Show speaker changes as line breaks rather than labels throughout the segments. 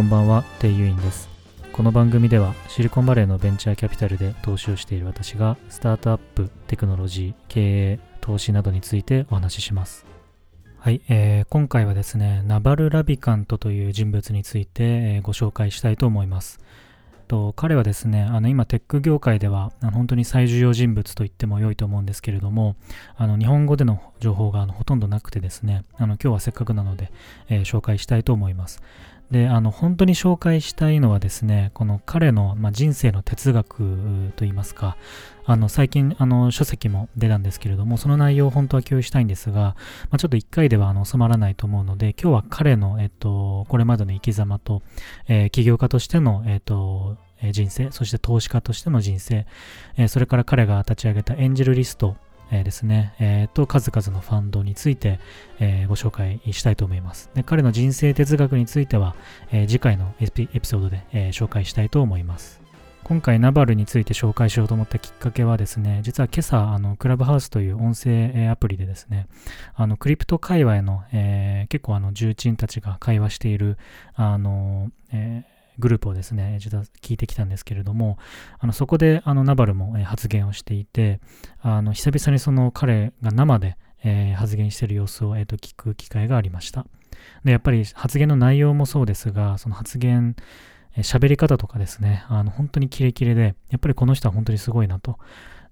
こんばんは、テイユインです。この番組ではシリコンバレーのベンチャーキャピタルで投資をしている私がスタートアップ、テクノロジー、経営、投資などについてお話しします。はい、えー今回はですね、ナバル・ラビカントという人物について、えーご紹介したいと思います。と彼はですね、あの今テック業界ではあの本当に最重要人物と言っても良いと思うんですけれども、あの日本語での情報があのほとんどなくてですね、あの今日はせっかくなので、えー紹介したいと思います。で、あの本当に紹介したいのはですね、この彼の、まあ、人生の哲学といいますか、あの最近あの書籍も出たんですけれども、その内容を本当は共有したいんですが、まあ、ちょっと一回ではあの収まらないと思うので、今日は彼の、えっと、これまでの生き様と、えー起業家としての、えっと、人生、そして投資家としての人生、えそれから彼が立ち上げたエンジェルリスト、えーですね、えーと、数々のファンドについて、えーご紹介したいと思います。で彼の人生哲学については、えー次回のエピソードで、えー紹介したいと思います。今回ナバルについて紹介しようと思ったきっかけはですね、実は今朝、あの、クラブハウスという音声アプリでですね、あの、クリプト界隈の、えー結構あの、重鎮たちが会話している、あの、えーグループをですね、実は聞いてきたんですけれども、あのそこであのナバルも、発言をしていて、あの久々にその彼が生で、えー発言している様子を、えーと聞く機会がありました。で、やっぱり発言の内容もそうですが、その発言、えー喋り方とかですね、あの本当にキレキレで、やっぱりこの人は本当にすごいなと。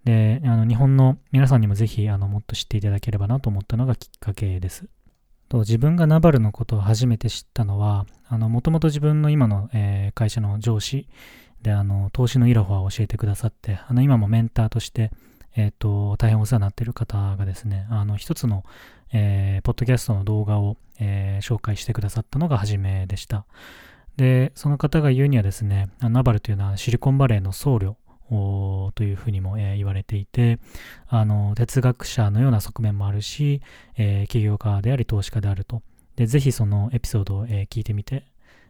で、あの日本の皆さんにもぜひあのもっと知っていただければなと思ったのがきっかけです。と自分がナバルのことを初めて知ったのは、もともと自分の今の、えー会社の上司で、あの、投資のイラフォを教えてくださって、あの、今もメンターとして、えっ、と、大変お世話になっている方がですね、あの、一つの、えーポッドキャストの動画を、えー紹介してくださったのが初めでした。で、その方が言うにはですね、ナバルというのはシリコンバレーの僧侶というふうにも、えー言われていて、あの、哲学者のような側面もあるし、えー起業家であり投資家であると。で、ぜひそのエピソードを、えー聞いてみて、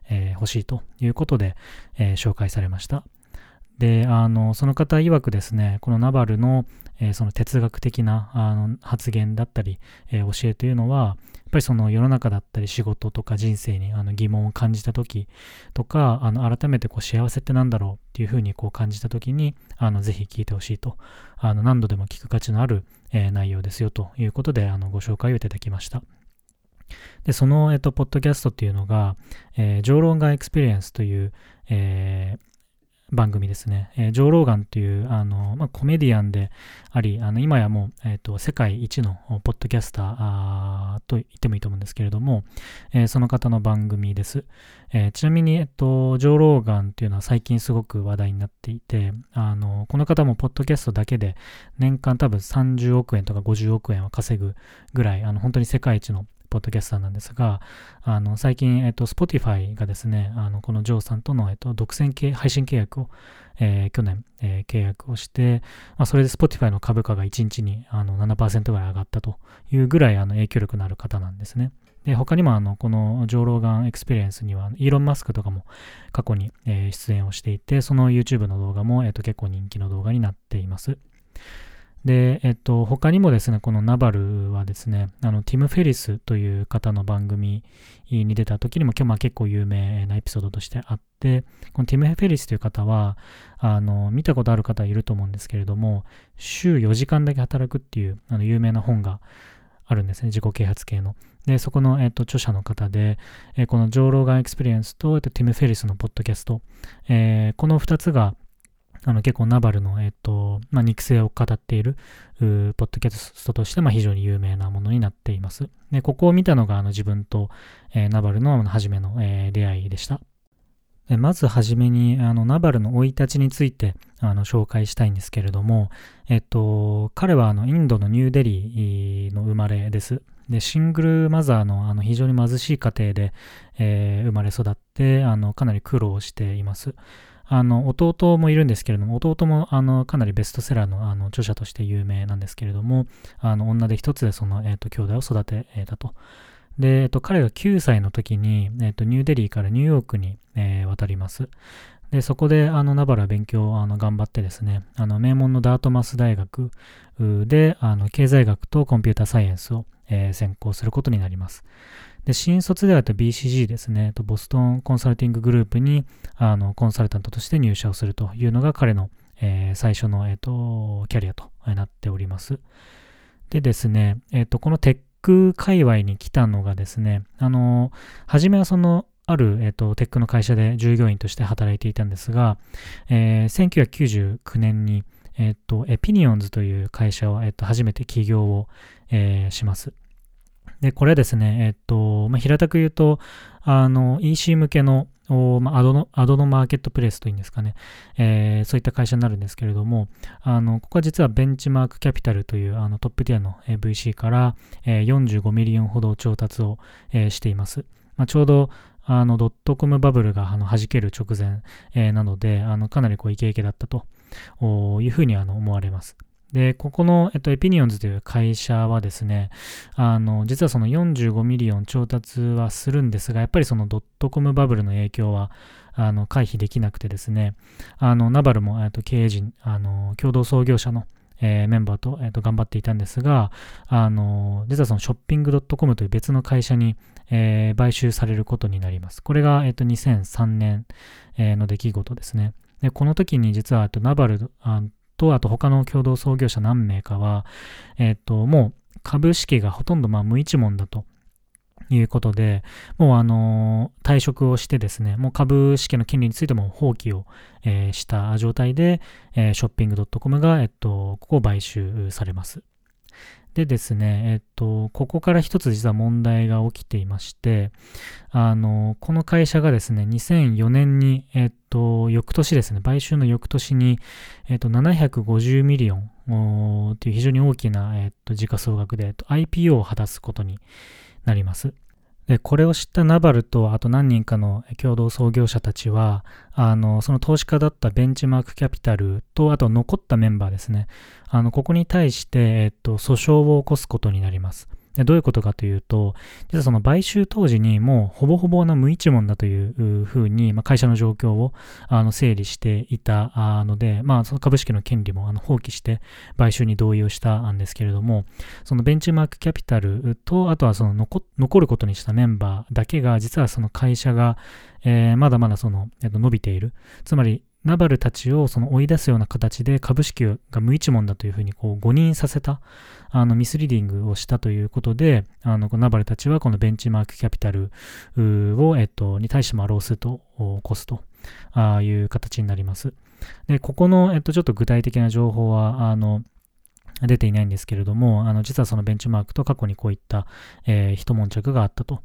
えーしいということで、えー紹介されました。で、あの、その方曰くですね、このナバルの、えーその哲学的なあの発言だったり、えー教えというのは、っぱりその世の中だったり仕事とか人生にあの疑問を感じた時とか、あの改めてこう幸せってなんだろうっていうふうにこう感じた時に、あのぜひ聞いてほしいと、あの何度でも聞く価値のある、えー内容ですよということで、あのご紹介をいただきました。で、その、えっと、ポッドキャストっていうのが、えー、ジョーローガンエクスペリエンスという、えー番組ですね。えージョー・ローガンという、あの、まあ、コメディアンであり、あの、今やもう、えっ、と、世界一のポッドキャスターと言ってもいいと思うんですけれども、えーその方の番組です。えーちなみに、えっと、ジョー・ローガンっていうのは最近すごく話題になっていて、あの、この方もポッドキャストだけで年間多分30億円とか50億円は稼ぐぐらい、あの、本当に世界一のポッドキャスターなんですが、あの、最近、えっと、Spotify がですね、あの、このジョーさんとの、えっと、独占系、配信契約を、えー去年、えー契約をして、まあ、それで Spotify の株価が1日にあの7%ぐらい上がったというぐらいあの影響力のある方なんですね。で、他にもあの、このジョーローガンエクスペリエンスには、イーロン・マスクとかも過去に、えー出演をしていて、その YouTube の動画も、えっと、結構人気の動画になっています。で、えっと、他にもですね、このナバルはですね、あの、ティム・フェリスという方の番組に出た時にも、今日まあ結構有名なエピソードとしてあって、このティム・フェリスという方は、あの、見たことある方いると思うんですけれども、週4時間だけ働くっていう、あの、有名な本があるんですね、自己啓発系の。で、そこの、えっと、著者の方で、えこのジョー・ローガン・エクスペリエンスと、えっと、ティム・フェリスのポッドキャスト、えーこの2つが、あの結構ナバルの、えっとまあ、肉声を語っているポッドキャストとして、まあ、非常に有名なものになっています。で、ここを見たのがあの自分と、えーナバルの初めの、えー出会いでした。でまずはじめにあのナバルの生い立ちについてあの紹介したいんですけれども、えっと、彼はあのインドのニューデリーの生まれです。で、シングルマザーのあの非常に貧しい家庭で、えー生まれ育ってあのかなり苦労しています。あの弟もいるんですけれども、弟もあのかなりベストセラーのあの著者として有名なんですけれども、あの女で一つでその、えー、と兄弟を育てたと。で、えっと、彼が9歳の時に、えっと、ニューデリーからニューヨークに、えー渡ります。で、そこで、あの、ナバラ勉強をあの頑張ってですね、あの、名門のダートマス大学で、あの、経済学とコンピューターサイエンスを、えー専攻することになります。で、新卒では BCG ですね、ボストンコンサルティンググループにあのコンサルタントとして入社をするというのが彼の、えー、最初の、えーと、キャリアとなっております。でですね、え、ー、と、このテック界隈に来たのがですね、あの、初めはその、ある、え、ー、と、テックの会社で従業員として働いていたんですが、えー、1999年に、えっ、と、エピニオンズという会社を、えっ、と、初めて起業を、えします。で、これはですね、えっ、と、まあ、平たく言うと、あの、EC 向けのまあ、 ad の、 ad のマーケットプレイスというんですかね、えー、そういった会社になるんですけれども、あの、ここは実はベンチマークキャピタルというあのトップティアの VC から、えー、45 million ほど調達を、えー、しています。まあ、ちょうど、あの、ドットコムバブルがあの弾ける直前、えー、なので、あの、かなりこうイケイケだったというふうにあの思われます。で、ここの、えっと、エピニオンズという会社はですね、あの、実はその45 million 調達はするんですが、やっぱりそのドットコムバブルの影響は、あの、回避できなくてですね、あの、ナバルも、えっと、経営陣、あの、共同創業者の、えー、メンバーと,、えー、と頑張っていたんですが、あの実はそのショッピングドットコムという別の会社に、えー、買収されることになります。これが、えー、と2003年、えー、の出来事ですね。で、この時に実は、とナバルと、あと他の共同創業者何名かは、えっ、と、もう株式がほとんどまあ無一文だということで、もうあの、退職をしてですね、もう株式の権利についても放棄を、えー、した状態で、えー、ショッピング .com が、えっと、ここを買収されます。でですね、えっと、ここから一つ実は問題が起きていまして、あの、この会社がですね、2004年に、えっと、翌年ですね、買収の翌年に、えっと、750 million という非常に大きな、えっと、時価総額で、えっと、IPO を果たすことになります。で、これを知ったナバルと、あと何人かの共同創業者たちは、あの、その投資家だったベンチマークキャピタルと、あと残ったメンバーですね。あの、ここに対して、えっと、訴訟を起こすことになります。でどういうことかというと、実はその買収当時にもうほぼほぼの無一文だというふうに、まあ、会社の状況をあの整理していたので、まあ、その株式の権利もあの放棄して買収に同意をしたんですけれども、そのベンチマークキャピタルと、あとはその残残ることにしたメンバーだけが、実はその会社が、えー、まだまだその、えっと、伸びている。つまり、ナバルたちをその追い出すような形で株式が無一文だというふうにこう誤認させた、あのミスリーディングをしたということで、あのナバルたちはこのベンチマークキャピタルを、えっと、に対してもロースートを起こすという形になります。で、ここの、えっと、ちょっと具体的な情報は、あの、出ていないんですけれども、あの実はそのベンチマークと過去にこういった、えー、一悶着があったと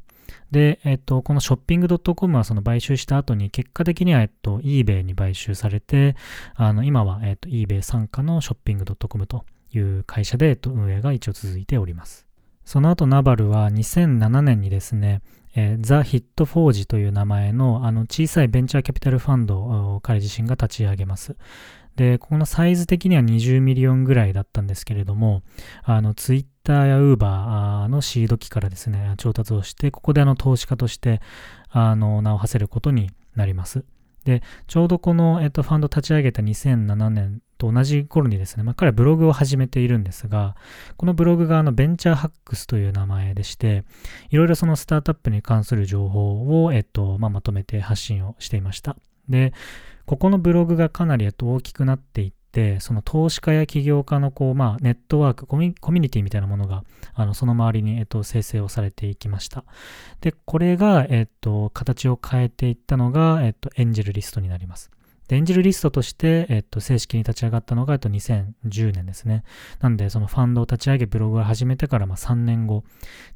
で、えっと、このショッピングドットコムはその買収した後に結果的には、えっと、eBay に買収されて、あの、今は、えっと、eBay 傘下のショッピングドットコムという会社で、えっと、運営が一応続いております。その後、ナバルは2007年にですね、えー、ザ・ヒット・フォージという名前のあの小さいベンチャーキャピタルファンドを彼自身が立ち上げます。で、このサイズ的には20 million ぐらいだったんですけれども、あの、ツイッターやウーバーのシード期からですね、調達をして、ここであの、投資家として、あの、名を馳せることになります。で、ちょうどこの、えっと、ファンド立ち上げた2007年と同じ頃にですね、まあ、彼はブログを始めているんですが、このブログがあのベンチャーハックスという名前でして、いろいろそのスタートアップに関する情報を、えっと、まあ、まとめて発信をしていました。で、ここのブログがかなり大きくなっていて、その投資家や起業家のこう、まあ、ネットワークコミ、コミュニティみたいなものが、あの、その周りに、えっと、生成をされていきました。で、これが、えっと、形を変えていったのが、えっと、エンジェルリストになります。で、エンジェルリストとして、えっと、正式に立ち上がったのが、えっと、2010年ですね。なんで、そのファンドを立ち上げ、ブログを始めてから、まあ、3年後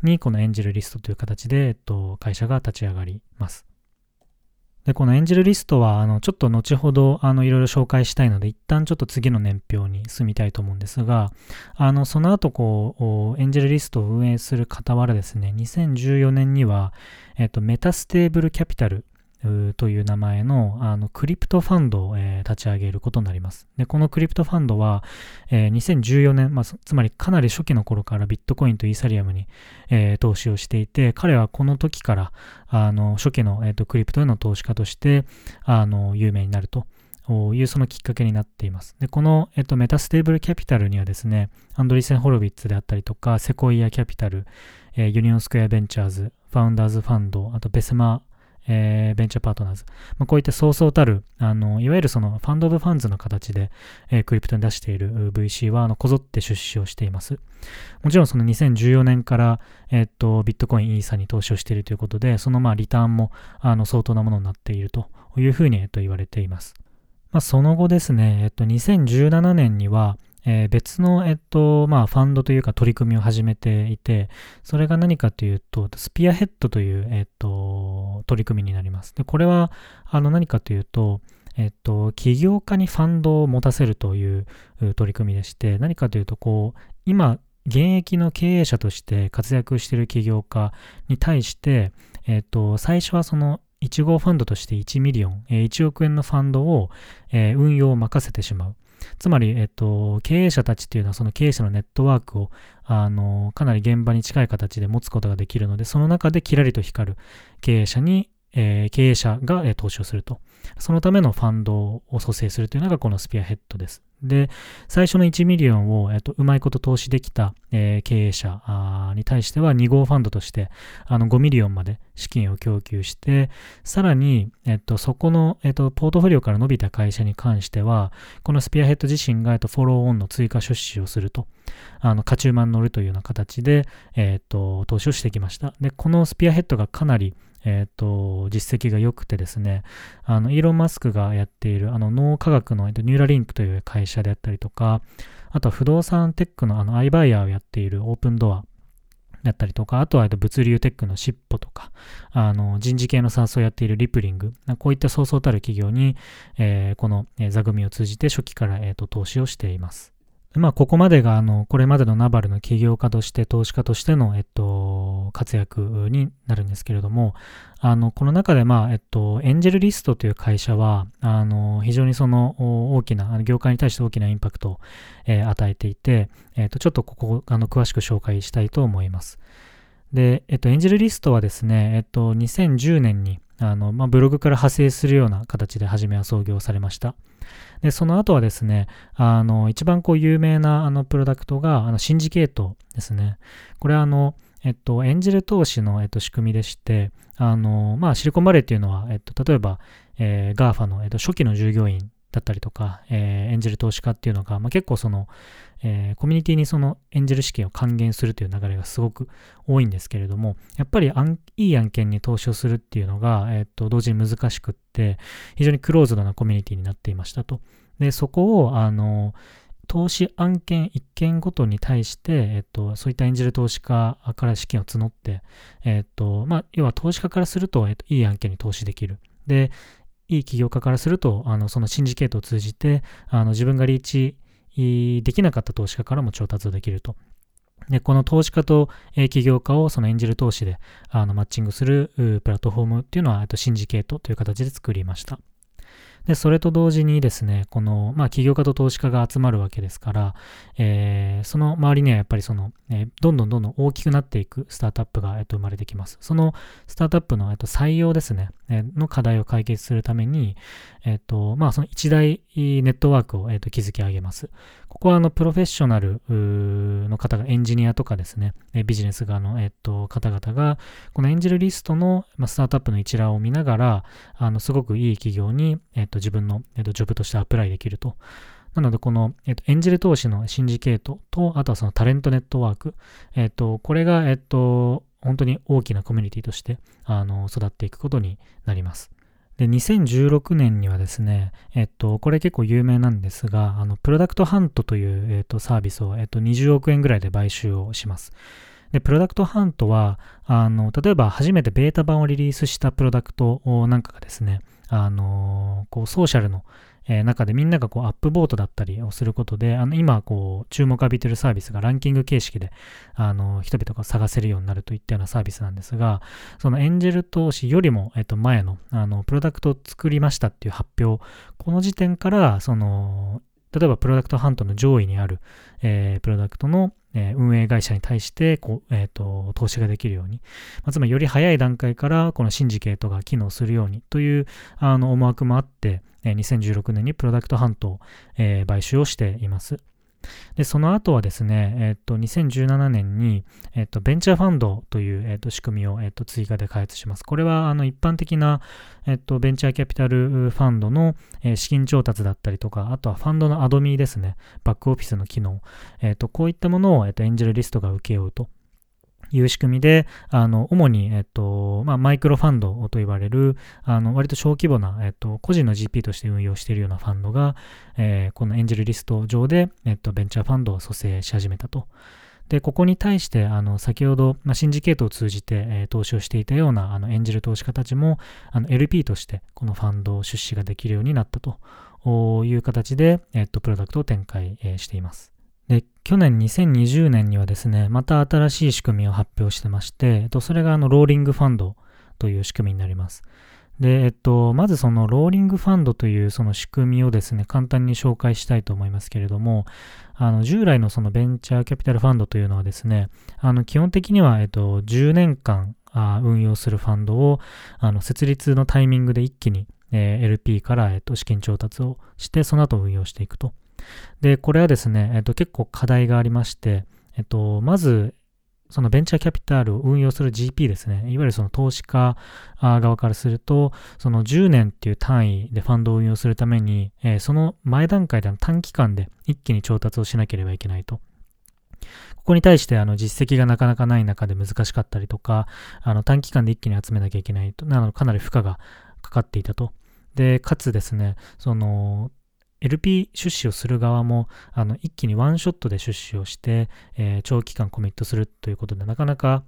に、このエンジェルリストという形で、えっと、会社が立ち上がります。で、このエンジェルリストは、あの、ちょっと後ほど、あの、いろいろ紹介したいので、一旦ちょっと次の年表に進みたいと思うんですが、あの、その後、こう、エンジェルリストを運営する傍らですね、2014年には、えっと、メタステーブルキャピタルという名前のあのクリプトファンドを、えー、立ち上げることになります。で、このクリプトファンドは、えー、2014年、まあ、つまりかなり初期の頃からビットコインとイーサリアムに、えー、投資をしていて、彼はこの時からあの初期の、えーと、クリプトへの投資家としてあの有名になるというそのきっかけになっています。で、この、えっと、メタステーブルキャピタルにはですね、アンドリーセン・ホロビッツであったりとか、セコイア・キャピタル、えー、ユニオン・スクエア・ベンチャーズ、ファウンダーズ・ファンド、あとベッセマーえー、ベンチャーパートナーズ、まあ、こういったそうそうたる、あの、いわゆるその fund of funds の形で、えー、クリプトに出している VC は、あの、こぞって出資をしています。もちろんその2014年から、えっと、ビットコイン、イーサに投資をしているということで、そのまあ、リターンも、あの、相当なものになっているというふうに、えっと、言われています。まあ、その後ですね、えっと、2017年には、えー、別の、えっと、まあ、ファンドというか取り組みを始めていて、それが何かというと、スピアヘッドという、えっと、取り組みになります。で、これは、あの、何かというと、えっと、起業家にファンドを持たせるという取り組みでして、何かというと、こう、今、現役の経営者として活躍している起業家に対して、えっと、最初はその1号ファンドとして1 million、1億円のファンドを、運用を任せてしまう。つまり、えっと、経営者たちっていうのはその経営者のネットワークを、あの、かなり現場に近い形で持つことができるので、その中でキラリと光る経営者に、えー、経営者が、えー、投資をすると。そのためのファンドを組成するというのがこのスピアヘッドです。で、最初の1 million を、えっと、うまいこと投資できた、えー、経営者に対しては2号ファンドとしてあの5 million まで資金を供給して、さらに、えっと、そこの、えっと、ポートフォリオから伸びた会社に関しては、このスピアヘッド自身が、えっと、 follow-on の追加出資をすると、あの、勝ち馬に乗るというような形で、えっと、投資をしてきました。で、このスピアヘッドがかなり、えっ、ー、と、実績が良くてですね、あの、イーロン・マスクがやっている、あの、脳科学の、ニューラリンクという会社であったりとか、あとは不動産テックの、あの、アイバイヤーをやっているオープンドアだったりとか、あとは物流テックのシッポとか、あの、人事系のサースをやっているリプリング、こういったそうそうたる企業に、えー、この、座組を通じて初期から、えーと投資をしています。まあ、ここまでが、あの、これまでのナバルの起業家として、投資家としての、えっと、活躍になるんですけれども、あの、この中で、まあ、えっと、エンジェルリストという会社は、あの、非常にその大きな、業界に対して大きなインパクトを、えー、与えていて、えっと、ちょっとここ、あの、詳しく紹介したいと思います。で、えっと、エンジェルリストはですね、えっと、2010年に、あの、まあ、ブログから派生するような形で初めは創業されました。で、その後はですね、あの、一番こう有名なあのプロダクトが、あの、シンジケートですね。これはあの、えっと、エンジェル投資の、えっと、仕組みでして、あの、まあ、シリコンバレーっていうのは、えっと、例えば、えー、GAFA の、えっと、初期の従業員だったりとか、えー、エンジェル投資家っていうのが、まあ、結構その、えー、コミュニティにそのエンジェル資金を還元するという流れがすごく多いんですけれども、やっぱりいい案件に投資をするっていうのが、えっ、と、同時に難しくって、非常にクローズドなコミュニティになっていましたと。で、そこを、あの、投資案件1件ごとに対して、えっと、そういったエンジェル投資家から資金を募って、えっと、まあ、要は投資家からすると、えっと、いい案件に投資できる。で、いい起業家からすると、あの、そのシンジケートを通じて、あの、自分がリーチできなかった投資家からも調達できると。で、この投資家と、え起業家をその演じる投資であのマッチングするプラットフォームっていうのは、シンジケートという形で作りました。で、それと同時にですね、この、まあ、起業家と投資家が集まるわけですから、えー、その周りにはやっぱりその、えー、どんどんどんどん大きくなっていくスタートアップが、えっと、生まれてきます。そのスタートアップの、えっと、採用ですね、えー、の課題を解決するために、えっと、まあ、その一大ネットワークを、えっと、築き上げます。ここは、あの、プロフェッショナルの方が、エンジニアとかですね、ビジネス側の、えっと、方々が、このエンジェルリストの、スタートアップの一覧を見ながら、あの、すごくいい企業に、えっと、自分の、えっと、ジョブとしてアプライできると。なので、この、えっと、エンジェル投資のシンジケートと、あとはそのタレントネットワーク、えっと、これが、えっと、本当に大きなコミュニティとして、あの、育っていくことになります。で、2016年にはですね、えっと、これ結構有名なんですが、あの、プロダクトハントという、えっと、サービスを、えっと、20億円ぐらいで買収をします。で、プロダクトハントは、あの、例えば初めてベータ版をリリースしたプロダクトなんかがですね、あの、こう、ソーシャルの、えー、中でみんながこうアップボートだったりをすることで、あの今こう注目浴びてるサービスがランキング形式であの人々が探せるようになるといったようなサービスなんですが、そのエンジェル投資よりも、えっと、前のあのプロダクトを作りましたっていう発表、この時点からその例えばプロダクトハントの上位にある、えー、プロダクトの、えー、運営会社に対してこう、えーと、投資ができるように、まあ、つまりより早い段階からこのシンジケートが機能するようにというあの思惑もあって、えー、2016年にプロダクトハントを、えー、買収をしています。で、その後はですね、えっと、2017年に、えっと、ベンチャーファンドという、えっと、仕組みを、えっと、追加で開発します。これは、あの、一般的な、えっと、ベンチャーキャピタルファンドの、えー、資金調達だったりとか、あとはファンドのアドミーですね、バックオフィスの機能、えっと、こういったものを、えっと、エンジェルリストが請け負うと。いう仕組みで、あの、主に、えっと、まあ、マイクロファンドと言われる、あの、割と小規模な、えっと、個人の GP として運用しているようなファンドが、えー、このエンジェルリスト上で、えっと、ベンチャーファンドを蘇生し始めたと。で、ここに対して、あの、先ほど、まあ、シンジケートを通じて、えー、投資をしていたような、あの、エンジェル投資家たちも、あの、LP として、このファンドを出資ができるようになったという形で、えっと、プロダクトを展開、えー、しています。去年2020年にはですね、また新しい仕組みを発表してまして、それがあの、ローリングファンドという仕組みになります。で、えっと、まずそのローリングファンドというその仕組みをですね、簡単に紹介したいと思いますけれども、あの、従来のそのベンチャーキャピタルファンドというのはですね、あの、基本的には、えっと、10年間あ運用するファンドを、あの、設立のタイミングで一気に、えー、LP から、えっと、資金調達をして、その後運用していくと。で、これはですね、えっと、結構課題がありまして、えっと、まず、そのベンチャーキャピタルを運用する GP ですね。いわゆるその投資家側からすると、その10年っていう単位でファンドを運用するために、えー、その前段階での短期間で一気に調達をしなければいけないと。ここに対してあの実績がなかなかない中で難しかったりとか、あの短期間で一気に集めなきゃいけないと、なのかなり負荷がかかっていたと。で、かつですね、その LP 出資をする側もあの一気にワンショットで出資をして、えー、長期間コミットするということでなかなか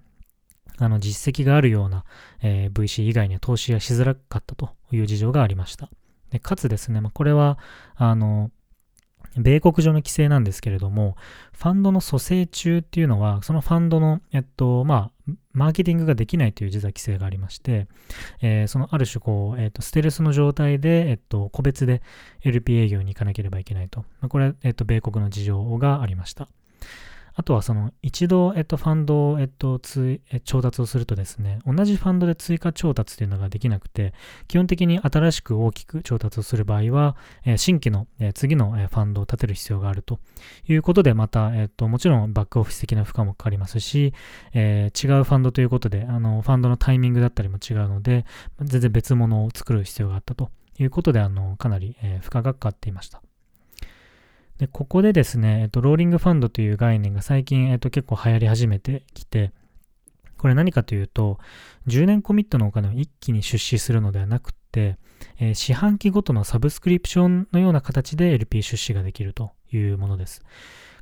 あの実績があるような、えー、VC 以外には投資がしづらかったという事情がありました。でかつですね、まあ、これはあの米国上の規制なんですけれども、ファンドの蘇生中っていうのは、そのファンドの、えっと、まあ、マーケティングができないという実は規制がありまして、えー、そのある種こう、えっ、と、ステルスの状態で、えっと、個別で LP 営業に行かなければいけないと。まこれは、えっと、米国の事情がありました。あとはその一度、えっと、ファンドを、えっと、つえ調達をするとですね、同じファンドで追加調達というのができなくて、基本的に新しく大きく調達をする場合は、え新規の、え次の、えファンドを立てる必要があるということで、また、えっと、もちろんバックオフィス的な負荷もかかりますし、えー、違うファンドということで、あの、ファンドのタイミングだったりも違うので、全然別物を作る必要があったということで、あの、かなり、え負荷がかかっていました。で、ここでですね、えっと、ローリングファンドという概念が最近、えっと、結構流行り始めてきて、これ何かというと、10年コミットのお金を一気に出資するのではなくて、えー、四半期ごとのサブスクリプションのような形で LP 出資ができるというものです。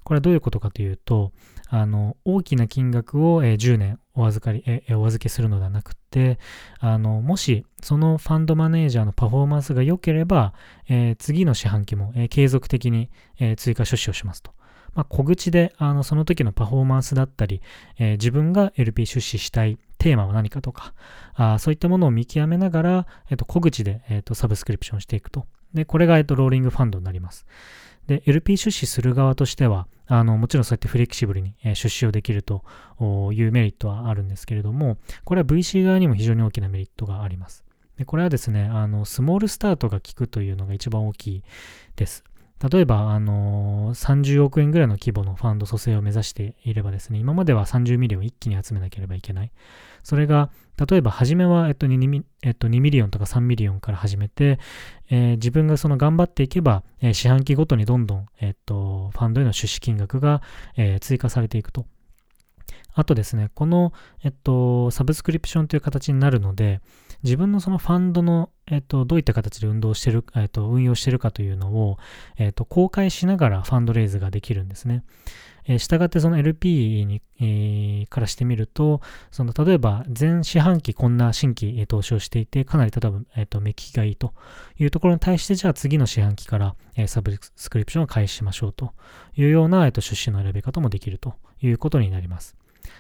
これはどういうことかというと、あの、大きな金額を、えー、10年お預かり、えー、お預けするのではなくて、あの、もし、そのファンドマネージャーのパフォーマンスが良ければ、えー、次の四半期も、えー、継続的に、えー、追加出資をしますと。まあ、小口で、あの、その時のパフォーマンスだったり、えー、自分が LP 出資したいテーマは何かとか、あそういったものを見極めながら、えっ、と、小口で、えっ、と、サブスクリプションしていくと。で、これが、えっ、と、ローリングファンドになります。で、LP 出資する側としては、あの、もちろんそうやってフレキシブルに出資をできるというメリットはあるんですけれども、これは VC 側にも非常に大きなメリットがあります。で、これはですね、あの、スモールスタートが効くというのが一番大きいです。例えば、あの30億円ぐらいの規模のファンド組成を目指していればですね、今までは30 million 一気に集めなければいけない。それが、例えば、初めは、えっと2、えっと、2 million とか3 million から始めて、えー、自分がその頑張っていけば、えー、四半期ごとにどんどん、えっと、ファンドへの出資金額が、えー、追加されていくと。あとですね、この、えっと、サブスクリプションという形になるので、自分のそのファンドの、えっと、どういった形で運動してる、えっと、運用してるかというのを、えっと、公開しながらファンドレイズができるんですね。え、したがってその LP に、えー、からしてみると、その例えば前四半期こんな新規、えー、投資をしていて、かなり例えば、えーと、目利きがいいというところに対して、じゃあ次の四半期から、えー、サブスクリプションを開始しましょうというような、えーと出資の選び方もできるということになります。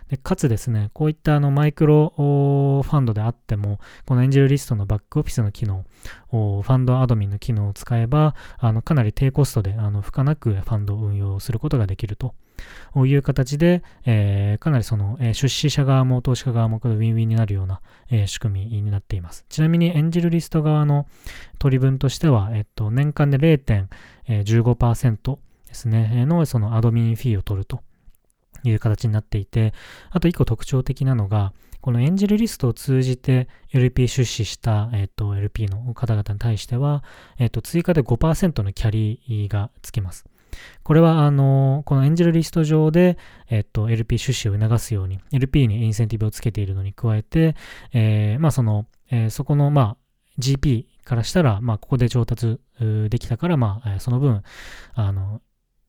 でかつですね、こういったあのマイクロファンドであっても、このエンジェルリストのバックオフィスの機能、ファンドアドミンの機能を使えば、あのかなり低コストであの負荷なくファンドを運用することができるとという形で、えー、かなりその、えー、出資者側も投資家側もウィンウィンになるような、えー、仕組みになっています。ちなみにエンジェルリスト側の取り分としては、えっと、年間で0.15%ですね、のそのアドミンフィーを取るという形になっていて、あと一個特徴的なのが、このエンジェルリストを通じて LP 出資した、えっと、LP の方々に対しては、えっと、追加で5%のキャリーがつきます。これは、あの、このエンジェルリスト上で、えっと、LP 出資を促すように、LP にインセンティブをつけているのに加えて、えー、まあ、その、えー、そこの、まあ、GP からしたら、まあ、ここで調達できたから、まあ、その分、あの、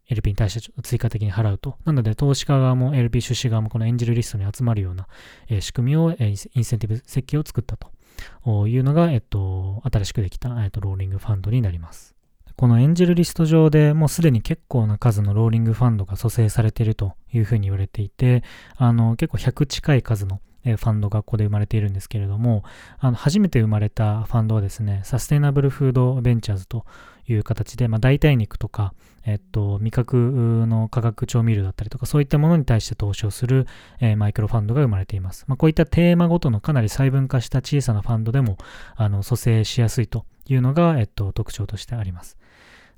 LP に対して追加的に払うと。なので、投資家側も LP 出資側もこのエンジェルリストに集まるような、え、仕組みを、え、インセンティブ設計を作ったというのが、えっと、新しくできた、えっと、ローリングファンドになります。このエンジェルリスト上でもうすでに結構な数のローリングファンドが蘇生されているというふうに言われていて、あの、結構100近い数のファンドがここで生まれているんですけれども、あの初めて生まれたファンドはですね、サステイナブルフードベンチャーズという形で、まあ、代替肉とか、えっと、味覚の化学調味料だったりとか、そういったものに対して投資をする、えー、マイクロファンドが生まれています。まあ、こういったテーマごとのかなり細分化した小さなファンドでも、あの、蘇生しやすいというのが、えっと、特徴としてあります。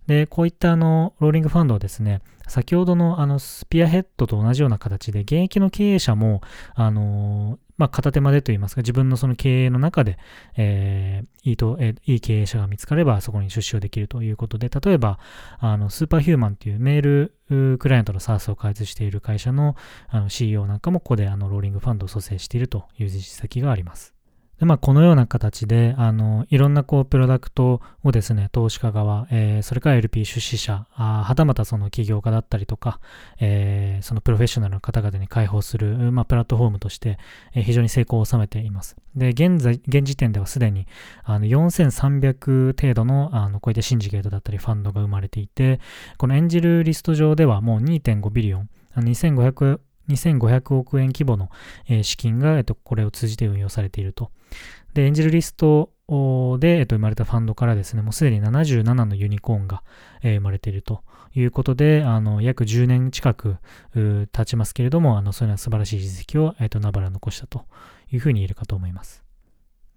で、こういったあの、ローリングファンドはですね、先ほどのあの、スピアヘッドと同じような形で、現役の経営者も、あのまあ、片手間でといいますか、自分のその経営の中で、えー、いいと、えー、いい経営者が見つかれば、そこに出資をできるということで、例えば、あの、スーパーヒューマンというメールクライアントの SARS を開発している会社のあの CEO なんかも、ここであの、ローリングファンドを蘇生しているという実績があります。で、まあ、このような形で、あの、いろんなこう、プロダクトをですね、投資家側、えー、それから LP 出資者、あはたまたその起業家だったりとか、えー、そのプロフェッショナルの方々に開放する、まあ、プラットフォームとして、えー、非常に成功を収めています。で、現在、現時点ではすでに、あの、4300程度の、あの、こういったシンジゲートだったりファンドが生まれていて、このエンジルリスト上ではもう2.5ビリオン、2500 2500億円規模の、資金が、これを通じて運用されていると。で、エンジェルリストで、生まれたファンドからですね、もうすでに77のユニコーンが、生まれているということで、あの、約10年近く経ちますけれども、あの、そういうのは素晴らしい実績を、えっと、ナバラ残したというふうに言えるかと思います。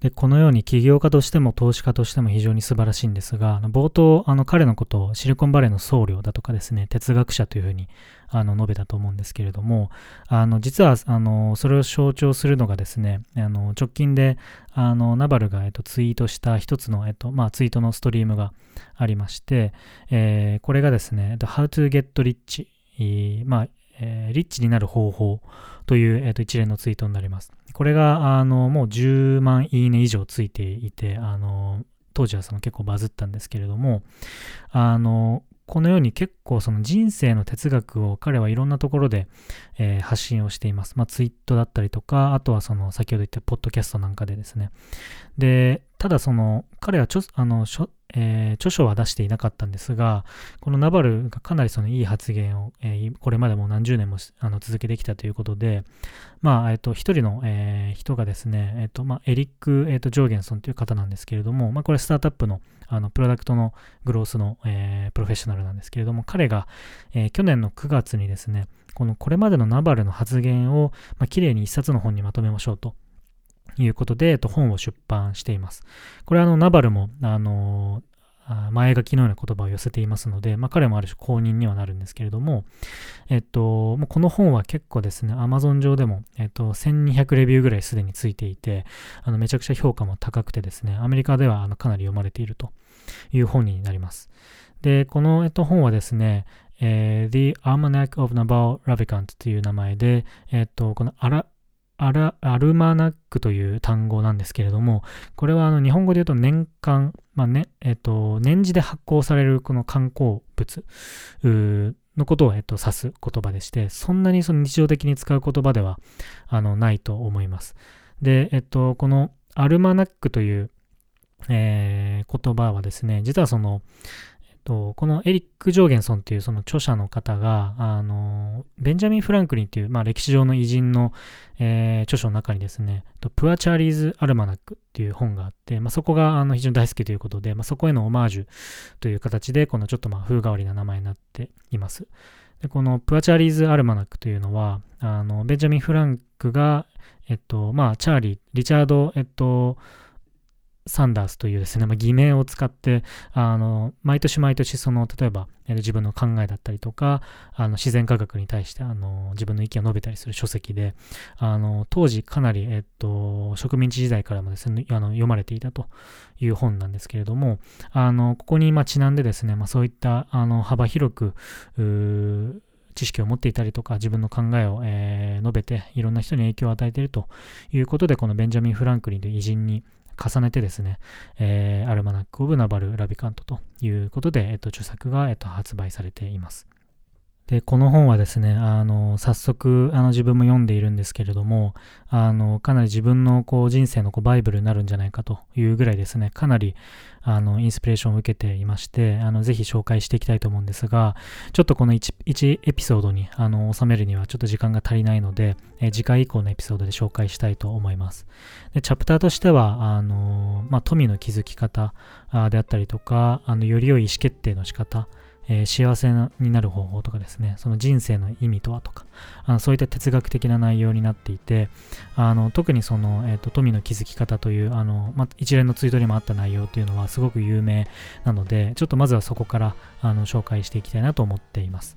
で、このように起業家としても投資家としても非常に素晴らしいんですが、冒頭、あの彼のことをシリコンバレーの僧侶だとかですね、哲学者というふうにあの述べたと思うんですけれども、あの実はあのそれを象徴するのがですね、あの直近であのナバルが、えっと、ツイートした一つの、えっとまあ、ツイートのストリームがありまして、えー、これがですね、How to get rich、まあえー、リッチになる方法という、えー、と一連のツイートになります。これが、あの、もう10万いいね以上ついていて、あの、当時はその結構バズったんですけれども、あの、このように結構その人生の哲学を彼はいろんなところで、えー、発信をしています。まあツイートだったりとか、あとはその先ほど言ったポッドキャストなんかでですね。で、ただその彼はちょあのえー、著書は出していなかったんですが、このナバルがかなりそのいい発言を、えー、これまでも何十年もあの続けてきたということで、まあ、えっ、ー、と、一人の、えー、人がですね、えっ、と、まあ、エリック、えっ、と、ジョーゲンソンという方なんですけれども、まあ、これスタートアップの、あの、プロダクトのグロースの、えプロフェッショナルなんですけれども、彼が、え去年の9月にですね、このこれまでのナバルの発言を、まあ、綺麗に一冊の本にまとめましょうと。いうことで、えっと、本を出版しています。これはあの、ナバルも、あの前書きのような言葉を寄せていますので、まあ、彼もある種公認にはなるんですけれども、えっと、もうこの本は結構ですね、Amazon 上でも、えっと、1200レビューぐらいすでについていて、あのめちゃくちゃ評価も高くてですね、アメリカではあのかなり読まれているという本になります。で、この、えっと、本はですね、えー、The Almanac of Naval Ravikant という名前で、えっと、このアラアラアルマナックという単語なんですけれども、これはあの日本語で言うと年間、まあねえっと、年次で発行されるこの観光物のことを、えっと、指す言葉でして、そんなにその日常的に使う言葉ではあのないと思います。で、えっと、このアルマナックという、えー、言葉はですね、実はその、と、このエリック・ジョーゲンソンっていうその著者の方が、あの、ベンジャミン・フランクリンっていう、まあ歴史上の偉人の、えー、著書の中にですね、とプア・チャーリーズ・アルマナックっていう本があって、まあそこがあの非常に大好きということで、まあそこへのオマージュという形で、このちょっとまあ風変わりな名前になっています。でこのプアチャーリーズ・アルマナックというのは、あのベンジャミン・フランクが、えっと、まあ、チャーリー、リチャード、えっと、サンダースというですね、まあ、偽名を使って、あの、毎年毎年、その、例えば、自分の考えだったりとか、あの、自然科学に対して、あの、自分の意見を述べたりする書籍で、あの、当時かなり、えっと、植民地時代からもですね、あの、読まれていたという本なんですけれども、あの、ここに、ま、ちなんでですね、まあ、そういった、あの、幅広く、知識を持っていたりとか、自分の考えを、えー、述べて、いろんな人に影響を与えているということで、このベンジャミン・フランクリンという偉人に、重ねてですね、えー、アルマナック・オブ・ナバル・ラビカントということで、えっと、著作が、えっと、発売されています。で、この本はですね、あの、早速、あの、自分も読んでいるんですけれども、あの、かなり自分の、こう、人生の、こう、バイブルになるんじゃないかというぐらいですね、かなり、あの、インスピレーションを受けていまして、あの、ぜひ紹介していきたいと思うんですが、ちょっとこの 1, 1エピソードに、あの、収めるにはちょっと時間が足りないので、え次回以降のエピソードで紹介したいと思います。で、チャプターとしては、あの、まあ、富の築き方であったりとか、あの、より良い意思決定の仕方、えー、幸せになる方法とかですね、その人生の意味とはとか、あのそういった哲学的な内容になっていて、あの特にその、えーと、富の築き方というあの、ま、一連のツイートにもあった内容というのはすごく有名なので、ちょっとまずはそこからあの紹介していきたいなと思っています。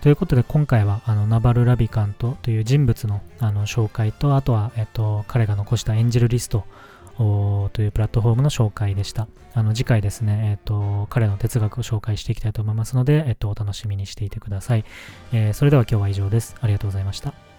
ということで今回はあのナバル・ラビカントという人物のあの紹介と、あとは、えっと、彼が残したエンジェルリストというプラットフォームの紹介でした。あの次回ですね、えっ、と、彼の哲学を紹介していきたいと思いますので、えっ、と、お楽しみにしていてください。えー、それでは今日は以上です。ありがとうございました。